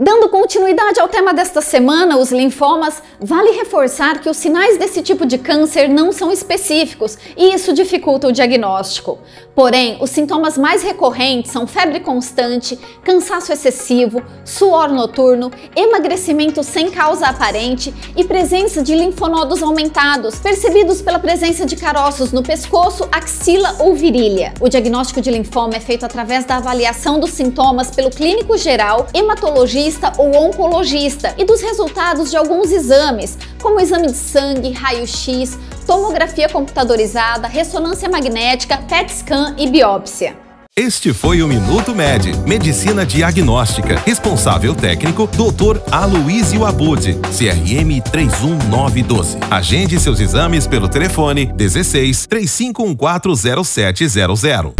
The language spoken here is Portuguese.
Dando continuidade ao tema desta semana, os linfomas, vale reforçar que os sinais desse tipo de câncer não são específicos e isso dificulta o diagnóstico. Porém, os sintomas mais recorrentes são febre constante, cansaço excessivo, suor noturno, emagrecimento sem causa aparente e presença de linfonodos aumentados, percebidos pela presença de caroços no pescoço, axila ou virilha. O diagnóstico de linfoma é feito através da avaliação dos sintomas pelo clínico geral, hematologista ou oncologista e dos resultados de alguns exames, como exame de sangue, raio-x, tomografia computadorizada, ressonância magnética, PET scan e biópsia. Este foi o Minuto Med, Medicina Diagnóstica. Responsável técnico, Dr. Aloysio Abud, CRM 31912. Agende seus exames pelo telefone 16 35140700.